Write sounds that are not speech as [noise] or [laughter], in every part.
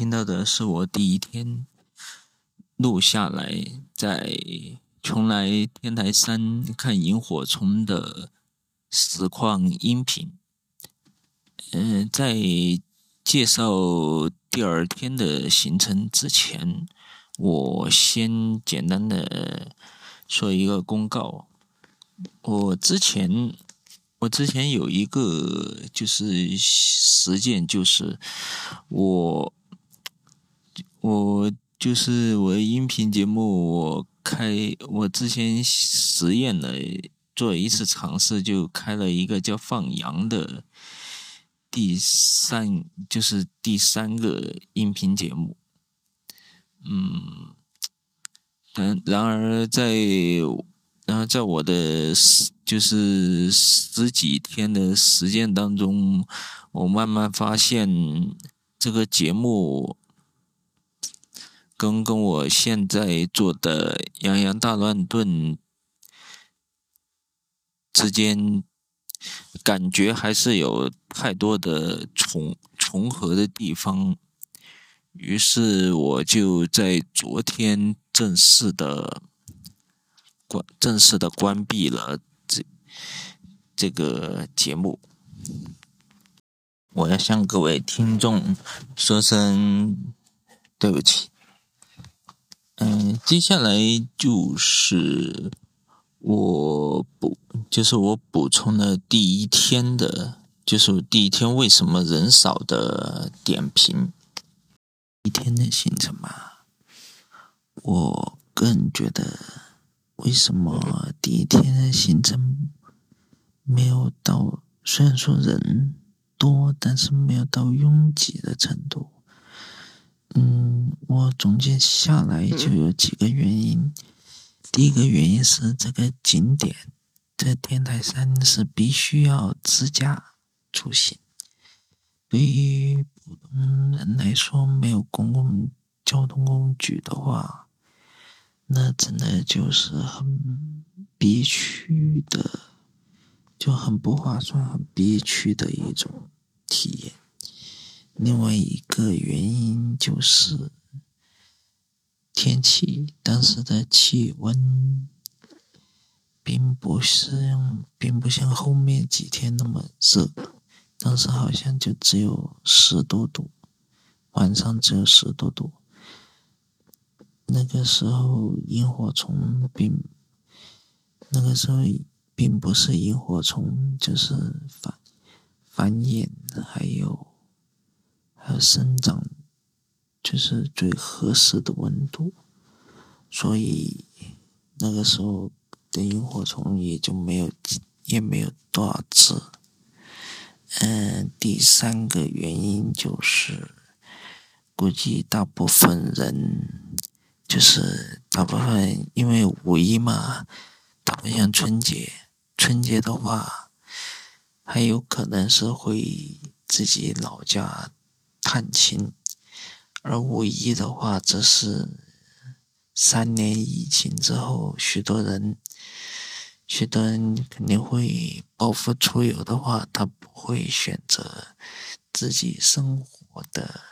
听到的是我第一天录下来在邛崃天台山看萤火虫的实况音频。嗯，在介绍第二天的行程之前，我先简单的说一个公告。我之前，我之前有一个就是实践，就是我，我就是我的音频节目，我开，我之前实验了，做一次尝试，就开了一个叫放羊的第三，就是第三个音频节目。嗯，然然而在。然后在我的就是十几天的实践当中，我慢慢发现这个节目跟跟我现在做的《洋洋大乱炖》之间感觉还是有太多的重重合的地方，于是我就在昨天正式的。关正式的关闭了这这个节目，我要向各位听众说声对不起。嗯，接下来就是我补，就是我补充的第一天的，就是第一天为什么人少的点评。一天的行程嘛，我个人觉得。为什么第一天的行程没有到？虽然说人多，但是没有到拥挤的程度。嗯，我总结下来就有几个原因。第一个原因是这个景点，在天台山是必须要自驾出行。对于普通人来说，没有公共交通工具的话。那真的就是很憋屈的，就很不划算、很憋屈的一种体验。另外一个原因就是天气，当时的气温并不是，并不像后面几天那么热，当时好像就只有十多度，晚上只有十多度。那个时候萤火虫并，那个时候并不是萤火虫，就是繁繁衍，还有还有生长，就是最合适的温度，所以那个时候的萤火虫也就没有也没有多少只。嗯，第三个原因就是，估计大部分人。就是大部分因为五一嘛，它不像春节。春节的话，还有可能是回自己老家探亲，而五一的话，则是三年疫情之后，许多人，许多人肯定会报复出游的话，他不会选择自己生活的，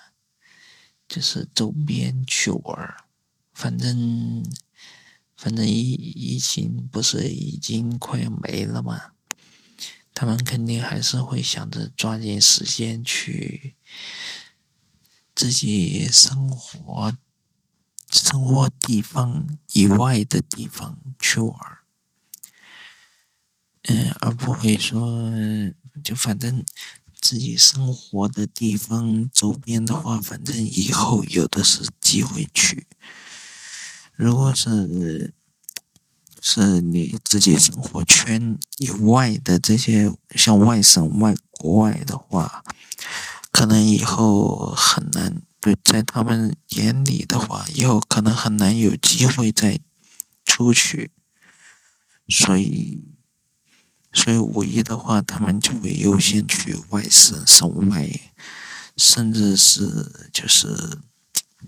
就是周边去玩儿。反正，反正疫疫情不是已经快要没了吗？他们肯定还是会想着抓紧时间去自己生活、生活地方以外的地方去玩，嗯，而不会说就反正自己生活的地方周边的话，反正以后有的是机会去。如果是是你自己生活圈以外的这些像外省、外国外的话，可能以后很难对，在他们眼里的话，以后可能很难有机会再出去，所以，所以五一的话，他们就会优先去外省、省外，甚至是就是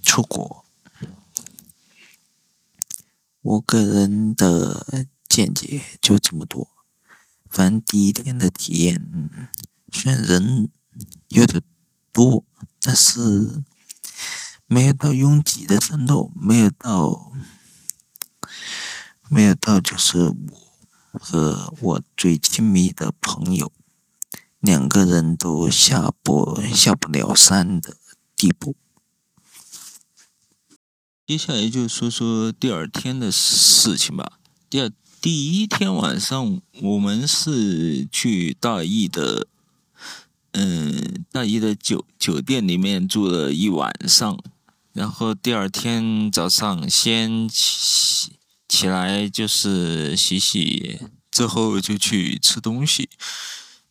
出国。我个人的见解就这么多。反正第一天的体验，虽然人有点多，但是没有到拥挤的程度，没有到，没有到就是我和我最亲密的朋友两个人都下不下不了山的地步。接下来就说说第二天的事情吧。第二第一天晚上，我们是去大邑的。嗯，大一的酒酒店里面住了一晚上，然后第二天早上先起起来就是洗洗，之后就去吃东西。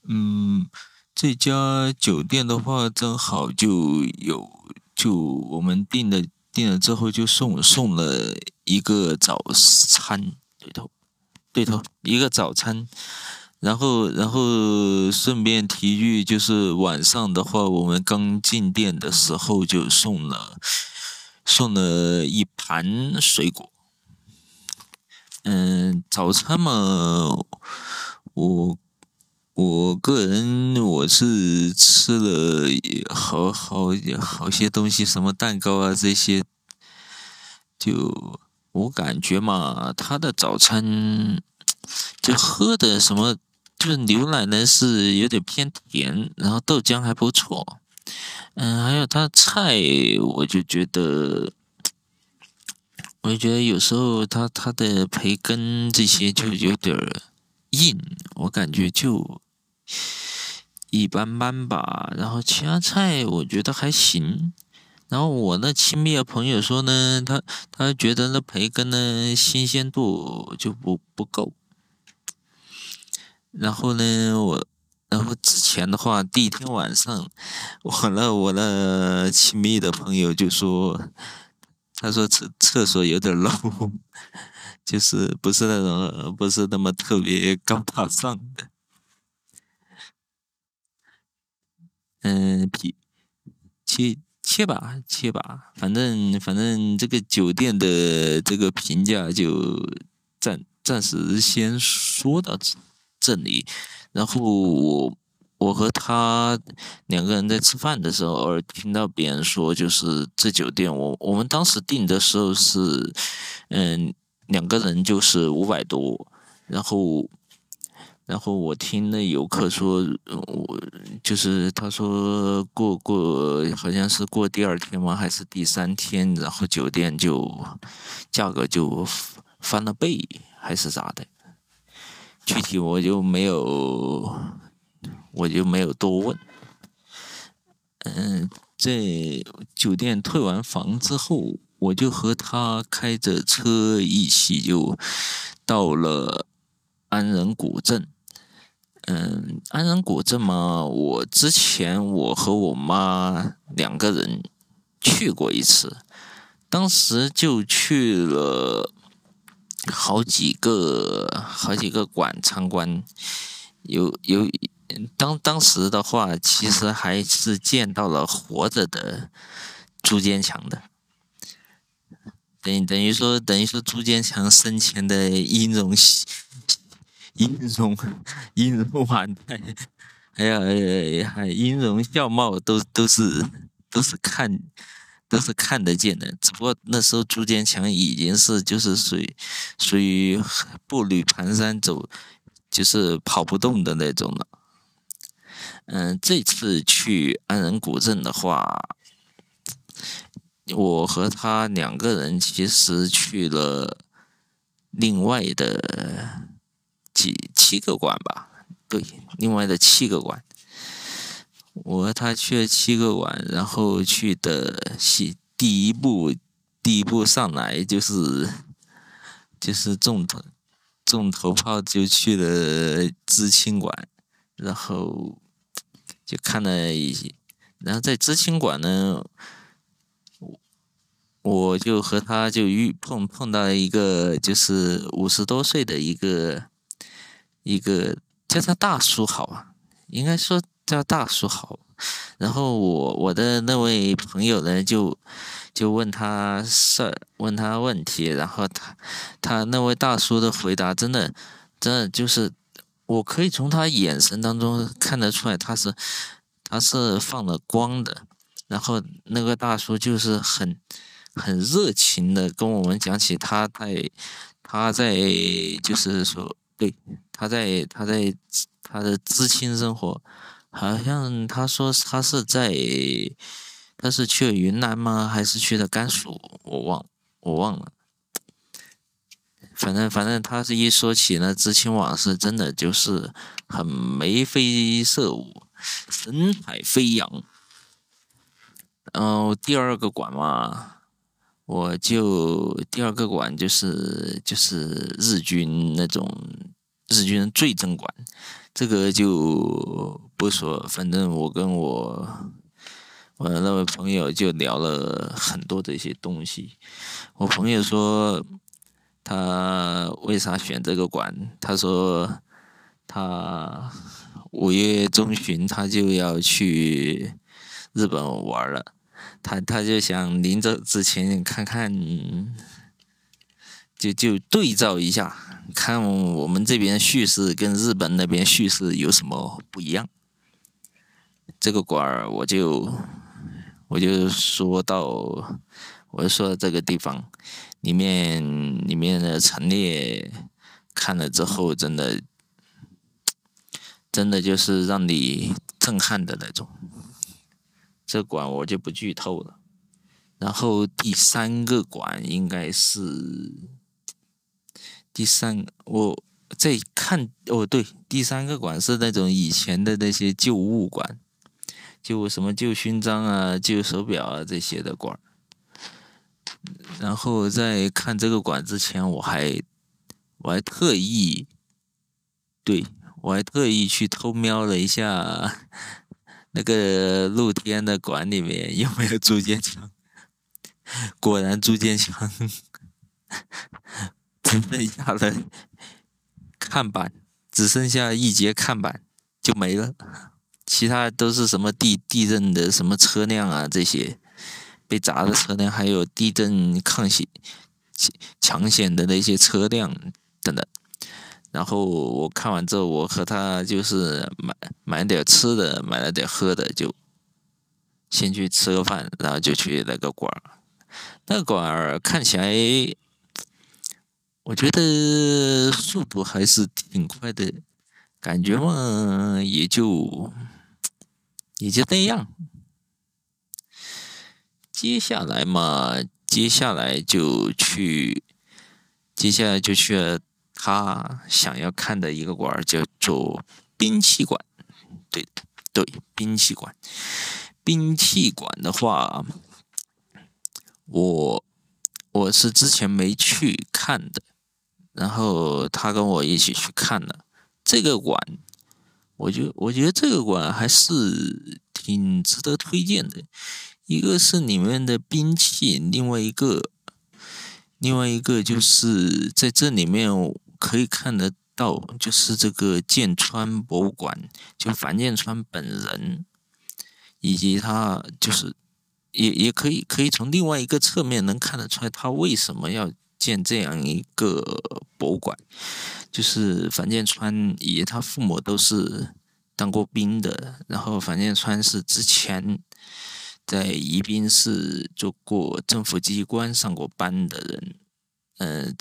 嗯，这家酒店的话正好就有，就我们订的订了之后就送送了一个早餐，对头，对头，一个早餐。然后，然后顺便提一句，就是晚上的话，我们刚进店的时候就送了送了一盘水果。嗯，早餐嘛，我我个人我是吃了好好好些东西，什么蛋糕啊这些，就我感觉嘛，他的早餐 [tsk] 就喝的什么。就是牛奶呢是有点偏甜，然后豆浆还不错，嗯，还有它菜，我就觉得，我就觉得有时候它它的培根这些就有点硬，我感觉就一般般吧。然后其他菜我觉得还行。然后我那亲密的朋友说呢，他他觉得那培根呢新鲜度就不不够。然后呢，我，然后之前的话，第一天晚上，我那我那亲密的朋友就说，他说厕厕所有点漏，[laughs] 就是不是那种不是那么特别高大上的，嗯，皮切切吧切吧，反正反正这个酒店的这个评价就暂暂时先说到这。这里，然后我我和他两个人在吃饭的时候，偶尔听到别人说，就是这酒店，我我们当时订的时候是，嗯，两个人就是五百多，然后然后我听那游客说，我就是他说过过好像是过第二天吗，还是第三天，然后酒店就价格就翻了倍，还是咋的？具体我就没有，我就没有多问。嗯，在酒店退完房之后，我就和他开着车一起就到了安仁古镇。嗯，安仁古镇嘛，我之前我和我妈两个人去过一次，当时就去了。好几个好几个馆参观，有有当当时的话，其实还是见到了活着的朱坚强的，等等于说等于说朱坚强生前的音容音容音容万态，还有还音容笑貌都都是都是看。都是看得见的，只不过那时候朱坚强已经是就是属于属于步履蹒跚走，就是跑不动的那种了。嗯，这次去安仁古镇的话，我和他两个人其实去了另外的几七个馆吧，对，另外的七个馆。我和他去了七个馆，然后去的是第一步，第一步上来就是就是重头重头炮，就去了知青馆，然后就看了一，然后在知青馆呢，我我就和他就遇碰碰到了一个就是五十多岁的一个一个叫他大叔好啊，应该说。叫大叔好，然后我我的那位朋友呢，就就问他事儿，问他问题，然后他他那位大叔的回答真的真的就是我可以从他眼神当中看得出来，他是他是放了光的，然后那个大叔就是很很热情的跟我们讲起他在他在就是说对他在他在他的知青生活，好像他说他是在他是去云南吗？还是去的甘肃？我忘我忘了。反正反正他是一说起那知青往事，真的就是很眉飞色舞，神采飞扬。然后第二个馆嘛，我就第二个馆就是就是日军那种日军罪证馆，这个就不说，反正我跟我我那位朋友就聊了很多这些东西。我朋友说。他为啥选这个馆？他说他五月中旬他就要去日本玩了，他他就想临走之前看看，就就对照一下，看我们这边叙事跟日本那边叙事有什么不一样。这个馆儿我就我就说到，我就说这个地方。里面里面的陈列看了之后，真的真的就是让你震撼的那种。这馆我就不剧透了。然后第三个馆应该是第三，我在看哦，对，第三个馆是那种以前的那些旧物馆，就什么旧勋章啊、旧手表啊这些的馆。然后在看这个馆之前，我还我还特意，对我还特意去偷瞄了一下 [laughs] 那个露天的馆里面有没有铸剑墙，果然铸剑墙剩下了看板，只剩下一节看板就没了，其他都是什么地地震的什么车辆啊这些。被砸的车辆，还有地震抗险、抢险的那些车辆等等。然后我看完之后，我和他就是买买点吃的，买了点喝的，就先去吃个饭，然后就去那个馆儿。那个馆儿看起来，我觉得速度还是挺快的，感觉嘛也就也就那样。接下来嘛，接下来就去，接下来就去了他想要看的一个馆，叫做兵器馆。对对，兵器馆。兵器馆的话，我我是之前没去看的，然后他跟我一起去看了这个馆，我觉我觉得这个馆还是挺值得推荐的。一个是里面的兵器，另外一个，另外一个就是在这里面可以看得到，就是这个剑川博物馆，就樊剑川本人，以及他就是也也可以可以从另外一个侧面能看得出来，他为什么要建这样一个博物馆，就是樊建川以他父母都是当过兵的，然后樊建川是之前。在宜宾市做过政府机关上过班的人，嗯，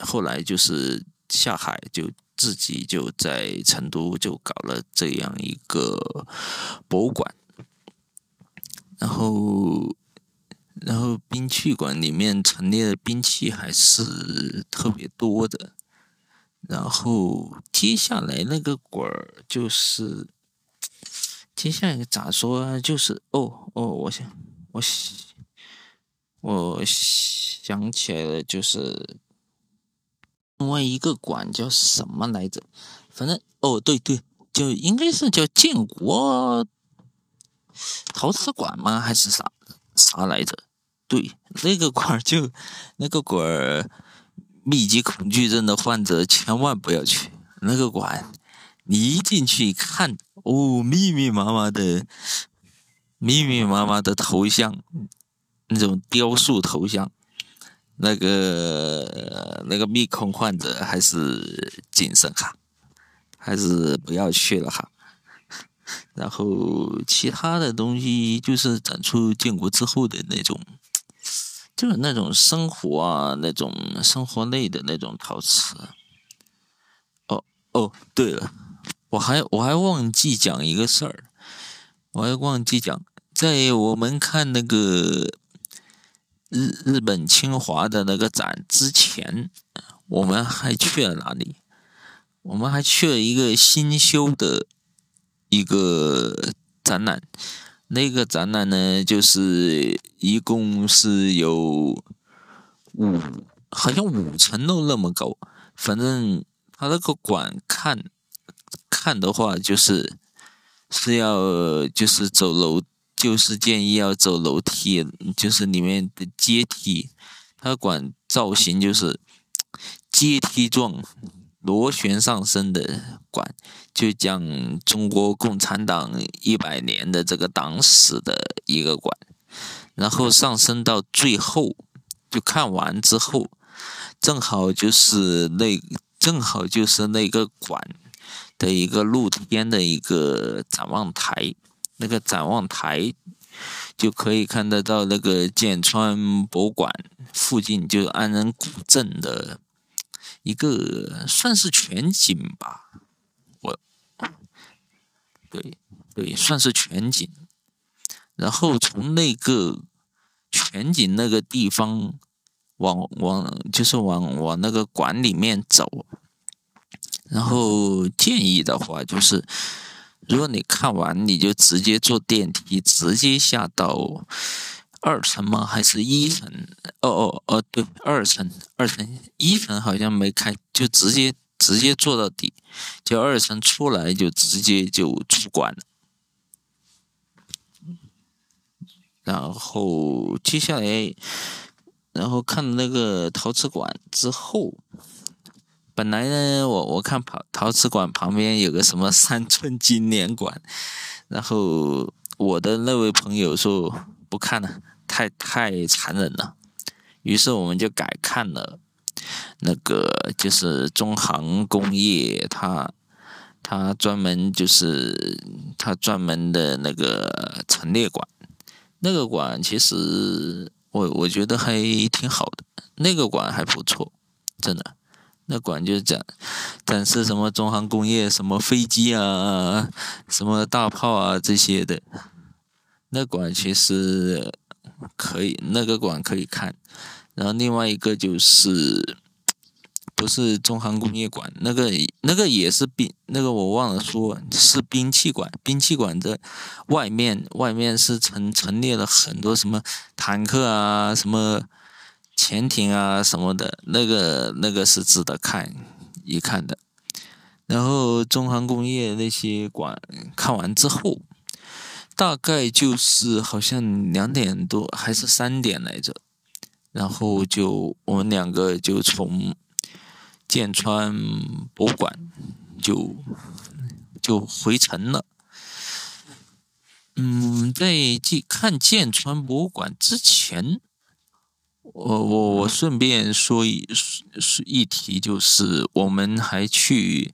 后来就是下海，就自己就在成都就搞了这样一个博物馆，然后，然后兵器馆里面陈列的兵器还是特别多的，然后接下来那个馆儿就是。接下来咋说？就是哦哦，我想我我想起来了，就是另外一个馆叫什么来着？反正哦对对，就应该是叫建国陶瓷馆吗？还是啥啥来着？对，那个馆就那个馆，密集恐惧症的患者千万不要去那个馆。你一进去一看，哦，密密麻麻的，密密麻麻的头像，那种雕塑头像，那个那个密控患者还是谨慎哈，还是不要去了哈。然后其他的东西就是展出建国之后的那种，就是那种生活啊，那种生活类的那种陶瓷。哦哦，对了，我还我还忘记讲一个事儿，我还忘记讲，在我们看那个日日本清华的那个展之前，我们还去了哪里？我们还去了一个新修的。一个展览，那个展览呢，就是一共是有五，好像五层楼那么高。反正他那个馆看看的话，就是是要就是走楼，就是建议要走楼梯，就是里面的阶梯。他馆造型就是阶梯状。螺旋上升的馆，就讲中国共产党一百年的这个党史的一个馆，然后上升到最后，就看完之后，正好就是那正好就是那个馆的一个露天的一个展望台，那个展望台就可以看得到那个剑川博物馆附近，就是安仁古镇的。一个算是全景吧，我，对对，算是全景。然后从那个全景那个地方往往就是往往那个馆里面走。然后建议的话就是，如果你看完，你就直接坐电梯，直接下到。二层吗？还是一层？哦哦哦，对，二层，二层，一层好像没开，就直接直接坐到底，就二层出来就直接就出馆了。然后接下来，然后看了那个陶瓷馆之后，本来呢，我我看陶陶瓷馆旁边有个什么三寸金莲馆，然后我的那位朋友说不看了。太太残忍了，于是我们就改看了那个，就是中航工业，他他专门就是他专门的那个陈列馆，那个馆其实我我觉得还挺好的，那个馆还不错，真的，那馆就是展展示什么中航工业，什么飞机啊，什么大炮啊这些的，那馆其实。可以，那个馆可以看，然后另外一个就是，[tsk] 不是中航工业馆，那个那个也是兵，那个我忘了说是兵器馆，兵器馆的外面外面是陈陈列了很多什么坦克啊，什么潜艇啊什么的，那个那个是值得看一看的。然后中航工业那些馆看完之后。大概就是好像两点多还是三点来着，然后就我们两个就从剑川博物馆就就回城了。嗯，在去看剑川博物馆之前，我我我顺便说一说一提，就是我们还去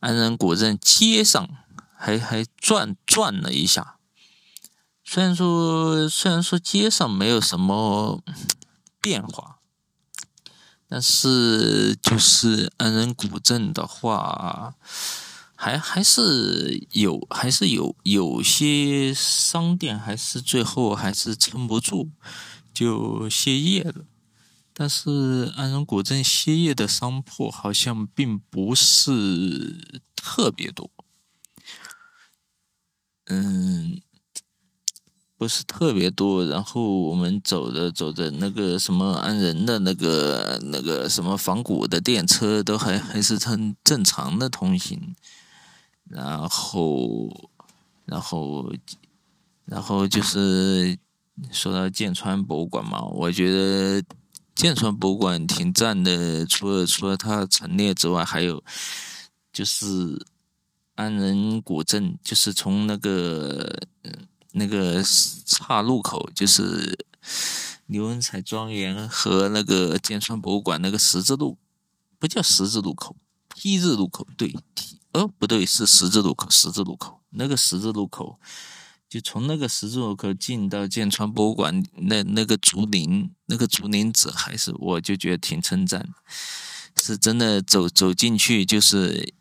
安仁古镇街上还还转转了一下。虽然说，虽然说街上没有什么变化，但是就是安仁古镇的话，还还是有，还是有有些商店还是最后还是撑不住，就歇业了。但是安仁古镇歇业的商铺好像并不是特别多，嗯。不是特别多，然后我们走着走着，那个什么安仁的那个那个什么仿古的电车都还还是很正常的通行，然后然后然后就是说到剑川博物馆嘛，我觉得剑川博物馆挺赞的，除了除了它陈列之外，还有就是安仁古镇，就是从那个嗯。那个岔路口就是刘文彩庄园和那个剑川博物馆那个十字路，不叫十字路口，T 字路口，对，T，哦，不对，是十字路口，十字路口。那个十字路口，就从那个十字路口进到剑川博物馆，那那个竹林，那个竹林子，还是我就觉得挺称赞，是真的走走进去就是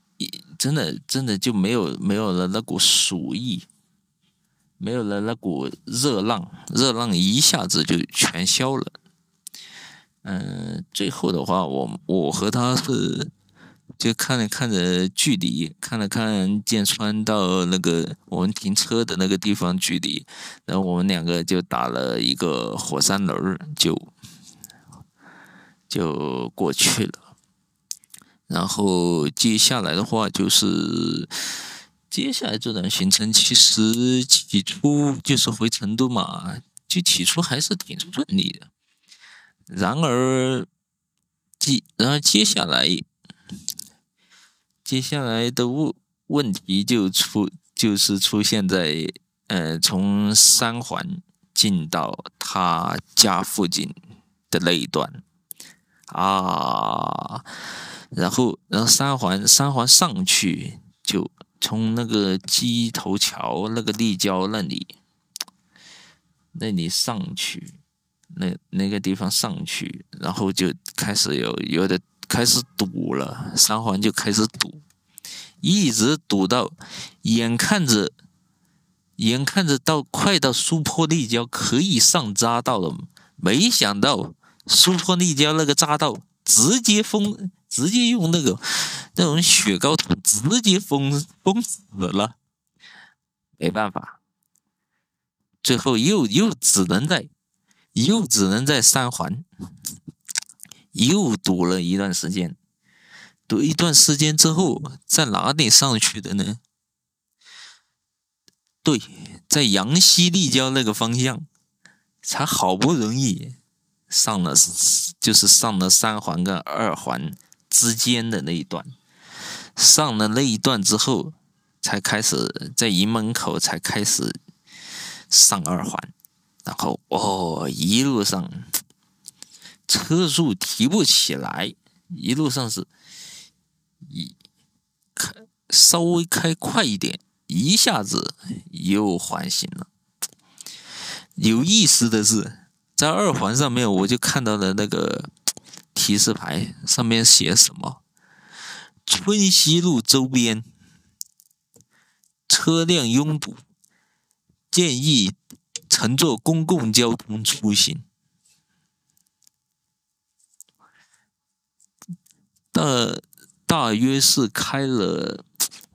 真的真的就没有没有了那股鼠意，没有了那股热浪，热浪一下子就全消了。嗯，最后的话，我我和他是。就看了看着距离，看了看剑川到那个我们停车的那个地方距离，然后我们两个就打了一个火山轮，就就过去了。然后接下来的话就是，接下来这段行程其实起初就是回成都嘛，就起初还是挺顺利的。然而，接然后接下来。接下来的问问题就出，就是出现在，呃，从三环进到他家附近的那一段，啊，然后，然后三环三环上去，从那个鸡头桥那个立交那里，那里上去，那那个地方上去，然后就开始有有的。开始堵了，三环就开始堵，一直堵到，眼看着，眼看着到快到苏坡立交可以上匝道了，没想到苏坡立交那个匝道直接封，直接用那个那种雪糕筒直接封封死了，没办法，最后又又只能在，又只能在三环。又堵了一段时间，堵一段时间之后，在哪里上去的呢？对，在阳西立交那个方向，才好不容易上了，就是上了三环跟二环之间的那一段。上了那一段之后，才开始在营门口才开始上二环，然后哦，一路上。车速提不起来，一路上是一开稍微开快一点，一下子又缓行了。有意思的是，在二环上面，我就看到了那个提示牌，上面写什么：春熙路周边车辆拥堵，建议乘坐公共交通出行。大大约是开了，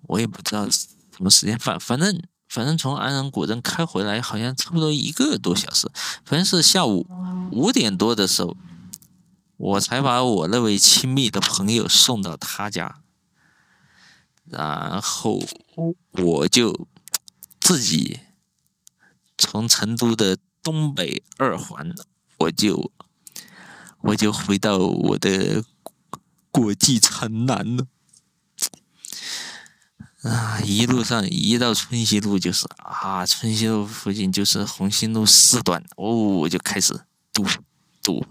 我也不知道什么时间，反反正反正从安仁古镇开回来，好像差不多一个多小时。反正是下午五点多的时候，我才把我那位亲密的朋友送到他家，然后我就自己从成都的东北二环，我就我就回到我的。国际城南了啊！一路上一到春熙路就是啊，春熙路附近就是红星路四段哦，我就开始堵堵堵，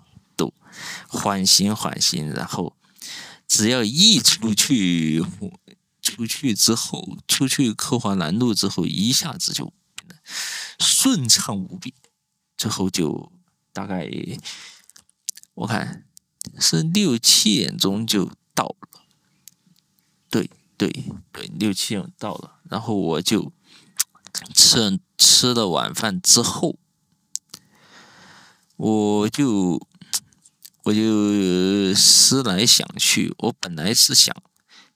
缓行缓行，然后只要一出去出去之后，出去科华南路之后，一下子就顺畅无比，最后就大概我看。是六七点钟就到了，对对对，六七点到了，然后我就吃吃了晚饭之后，我就我就思来想去，我本来是想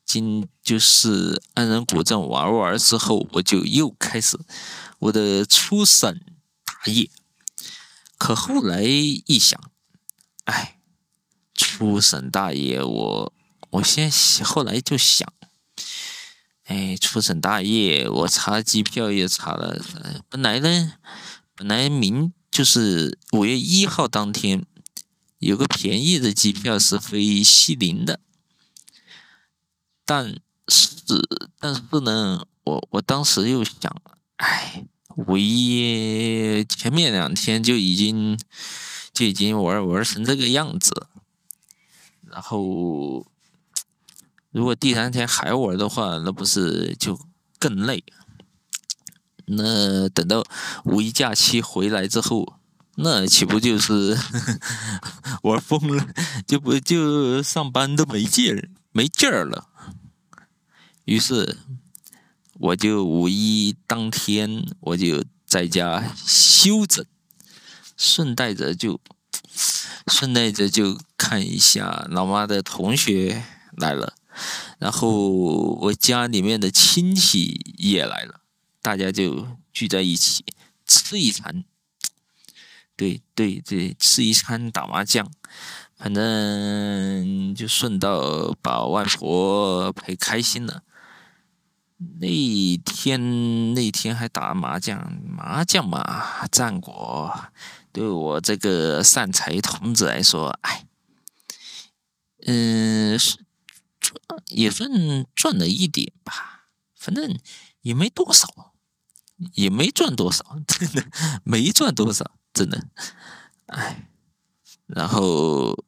今就是安仁古镇玩玩之后，我就又开始我的出省大业，可后来一想，哎。出省大业，我我先后来就想，哎，出省大业，我查机票也查了，本来呢，本来明就是五月一号当天有个便宜的机票是飞西宁的，但是但是呢，我我当时又想，哎，五一前面两天就已经就已经玩玩成这个样子。然后，如果第三天还玩的话，那不是就更累？那等到五一假期回来之后，那岂不就是 [laughs] 玩疯了？就不就上班都没劲儿，没劲儿了。于是，我就五一当天我就在家休整，顺带着就顺带着就看一下老妈的同学来了，然后我家里面的亲戚也来了。大家就聚在一起吃一餐，对对对，吃一餐打麻将，反正就顺道把外婆陪开心了。那天那天还打麻将，麻将嘛，战果对我这个善财童子来说，哎，嗯，是赚也算赚了一点吧，反正也没多少。也没赚多少，真的没赚多少，真的，哎，然后，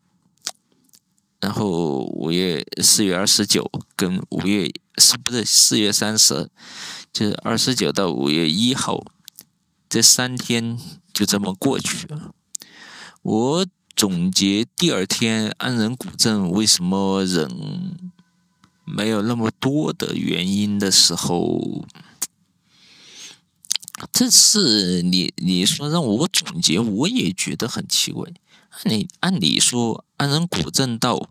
然后五月四月二十九跟五月是不是四月三十，就是二十九到五月一号这三天就这么过去了。我总结第二天安仁古镇为什么人没有那么多的原因的时候。这次你你说让我总结，我也觉得很奇怪。你按理说，安仁古镇到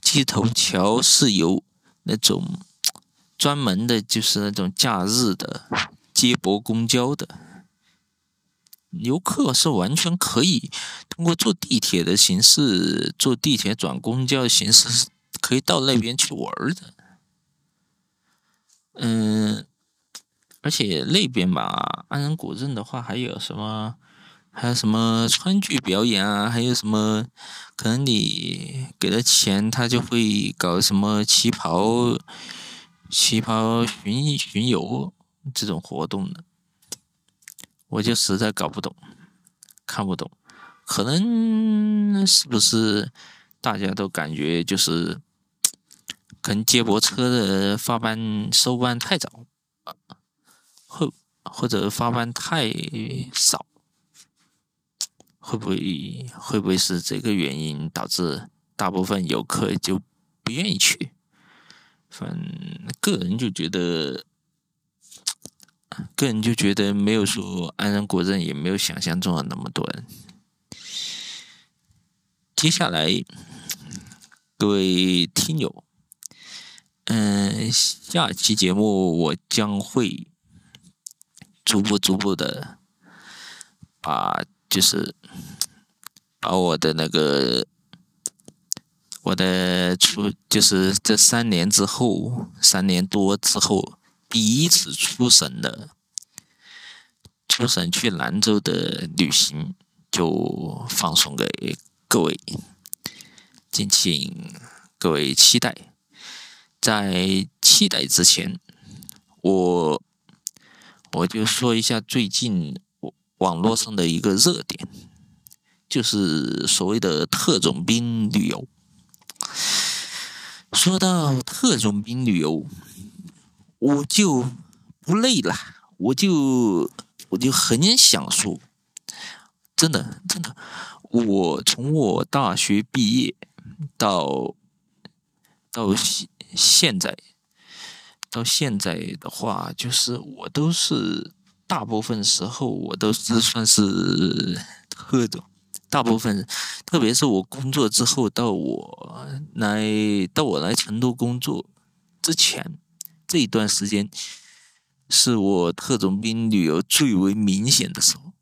鸡头桥是由那种专门的，就是那种假日的接驳公交的游客是完全可以通过坐地铁的形式，坐地铁转公交的形式，可以到那边去玩的。嗯。而且那边吧，安仁古镇的话，还有什么，还有什么川剧表演啊，还有什么，可能你给了钱，他就会搞什么旗袍，旗袍巡巡游这种活动的，我就实在搞不懂，看不懂，可能是不是大家都感觉就是，可能接驳车的发班收班太早。或或者发班太少，会不会会不会是这个原因导致大部分游客就不愿意去？反个人就觉得，个人就觉得没有说安仁古镇也没有想象中的那么多人。接下来，各位听友，嗯，下期节目我将会。逐步逐步的，把就是把我的那个我的出就是这三年之后三年多之后第一次出省的出省去兰州的旅行就放送给各位，敬请各位期待。在期待之前，我。我就说一下最近网络上的一个热点，就是所谓的特种兵旅游。说到特种兵旅游，我就不累了，我就我就很想说，真的真的，我从我大学毕业到到现现在。到现在的话，就是我都是大部分时候我都是算是特种，大部分，特别是我工作之后到我来到我来成都工作之前这一段时间，是我特种兵旅游最为明显的时候，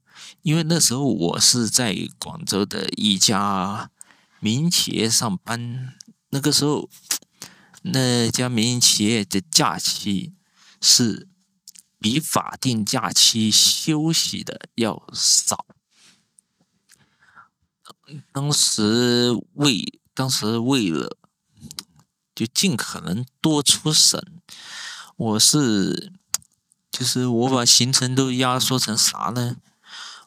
因为那时候我是在广州的一家民营企业上班，那个时候。那家民营企业的假期是比法定假期休息的要少。当时为当时为了就尽可能多出省，我是就是我把行程都压缩成啥呢？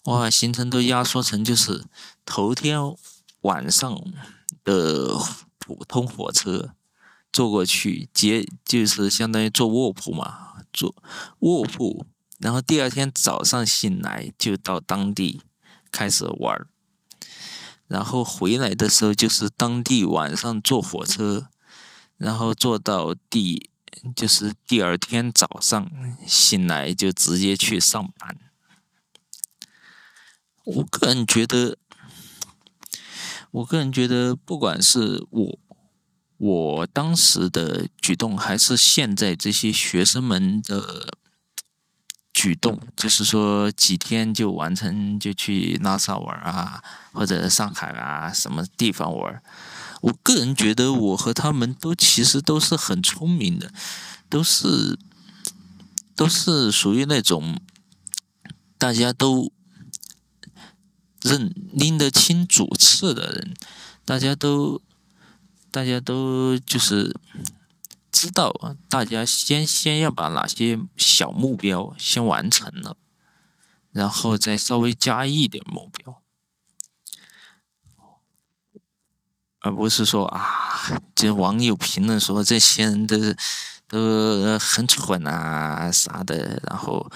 我把行程都压缩成就是头天晚上的普通火车。坐过去接就是相当于坐卧铺嘛，坐卧铺，然后第二天早上醒来就到当地开始玩，然后回来的时候就是当地晚上坐火车，然后坐到第就是第二天早上醒来就直接去上班。我个人觉得，我个人觉得，不管是我。我当时的举动，还是现在这些学生们的举动，就是说几天就完成，就去拉萨玩啊，或者上海啊，什么地方玩。我个人觉得，我和他们都其实都是很聪明的，都是都是属于那种大家都认拎得清主次的人，大家都。大家都就是知道，大家先先要把哪些小目标先完成了，然后再稍微加一点目标，而不是说啊，这网友评论说这些人都都很蠢啊啥的，然后。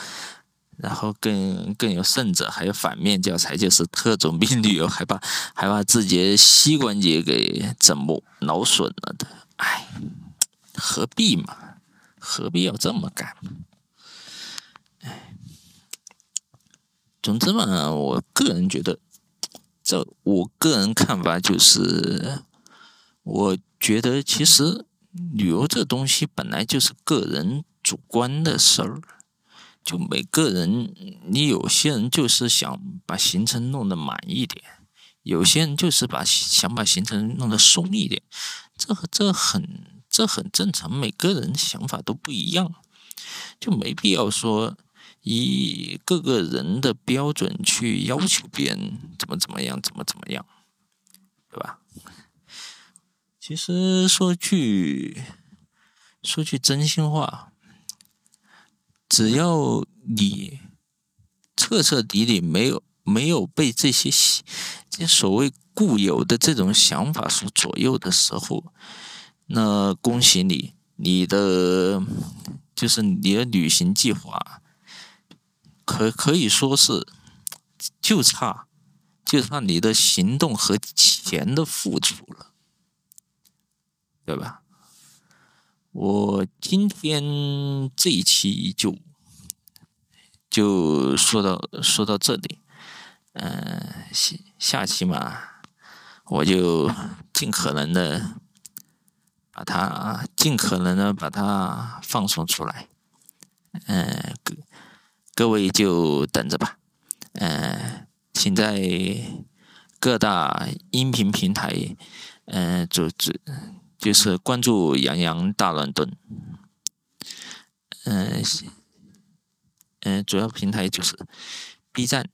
然后更更有甚者，还有反面教材，就是特种兵旅游，还把还把自己的膝关节给整磨劳损了的，哎，何必嘛？何必要这么干？哎，总之嘛，我个人觉得，这我个人看法就是，我觉得其实旅游这东西本来就是个人主观的事儿。就每个人，你有些人就是想把行程弄得满一点，有些人就是把想把行程弄得松一点，这这很这很正常，每个人想法都不一样，就没必要说以各个人的标准去要求别人怎么怎么样，怎么怎么样，对吧？其实说句说句真心话。只要你彻彻底底没有没有被这些这所谓固有的这种想法所左右的时候，那恭喜你，你的就是你的旅行计划可可以说是就差就差你的行动和钱的付出了，对吧？我今天这一期就就说到说到这里，嗯，下下期嘛，我就尽可能的把它尽可能的把它放送出来，嗯，各各位就等着吧，嗯，请在各大音频平台，嗯，组织。就是关注杨洋大乱炖，嗯，嗯，主要平台就是 B 站，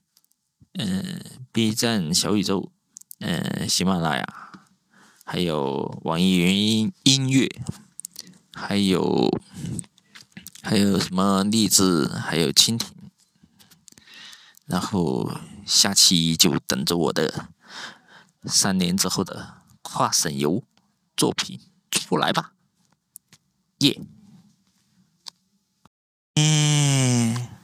嗯，B 站小宇宙，嗯，喜马拉雅，还有网易云音音乐，还有还有什么励志，还有蜻蜓，然后下期就等着我的三年之后的跨省游。作品出来吧，耶！嗯。